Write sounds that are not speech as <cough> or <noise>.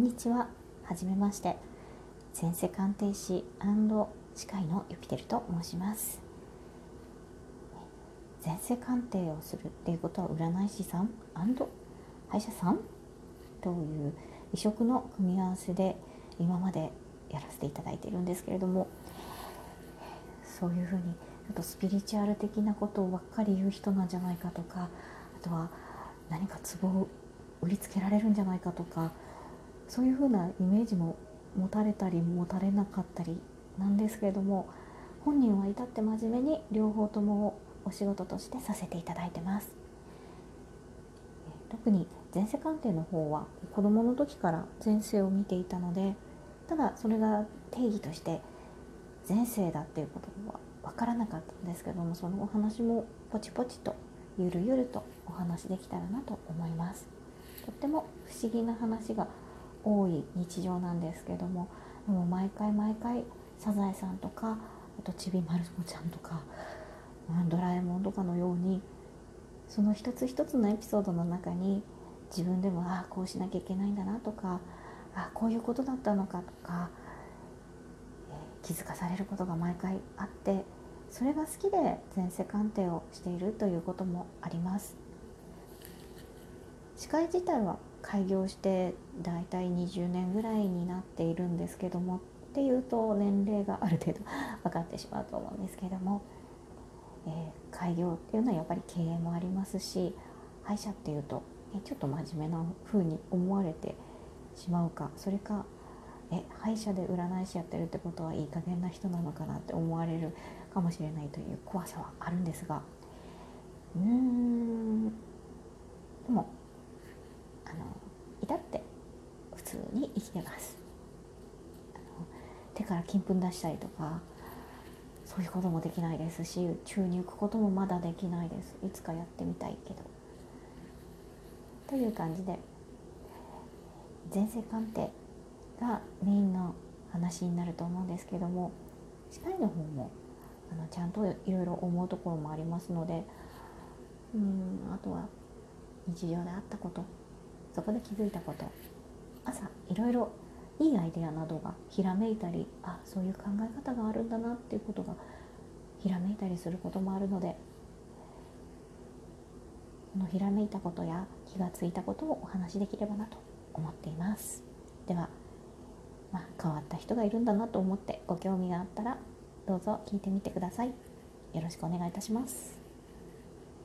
こんにちは。はじめまして。前世鑑定士司会のユピテルと申します。前世鑑定をするっていうことは占い師さん歯医者さん？という異色の組み合わせで今までやらせていただいているんですけれどもそういうふうにちょっとスピリチュアル的なことをばっかり言う人なんじゃないかとかあとは何かツボを売りつけられるんじゃないかとかそういうふうなイメージも持たれたり持たれなかったりなんですけれども本人は至って真面目に両方ともお仕事としてさせていただいてます。特に前世鑑定の方は子どもの時から前世を見ていたのでただそれが定義として前世だっていうことは分からなかったんですけどもそのお話もポチポチとゆるゆるとお話できたらなと思います。とっても不思議な話が多い日常なんですけどもでも毎回毎回サザエさんとかあとちびまる子ちゃんとかドラえもんとかのようにその一つ一つのエピソードの中に自分でもああこうしなきゃいけないんだなとかあこういうことだったのかとか、えー、気づかされることが毎回あってそれが好きで前世鑑定をしているということもあります。司会自体は開業してだいたい20年ぐらいになっているんですけどもっていうと年齢がある程度 <laughs> 分かってしまうと思うんですけども、えー、開業っていうのはやっぱり経営もありますし歯医者っていうと、えちょっと真面目な風に思われてしまうかそれかえ歯医者で占い師やってるってことはいい加減な人なのかなって思われるかもしれないという怖さはあるんですがうーんでもあの至って普通に生きてます。手から金粉出したりとかそういうこともできないですし宙に浮くこともまだできないです。いつかやってみたいけど。という感じで前世鑑定がメインの話になると思うんですけども歯科医の方もあのちゃんといろいろ思うところもありますのでうんあとは日常であったことそこで気づいたこと朝いろいろいいアイデアなどがひらめいたりあそういう考え方があるんだなっていうことがひらめいたりすることもあるのでそのひらめいたことや気がついたことをお話しできればなと思っています。では、まあ、変わった人がいるんだなと思ってご興味があったらどうぞ聞いてみてください。よろしくお願いいたします。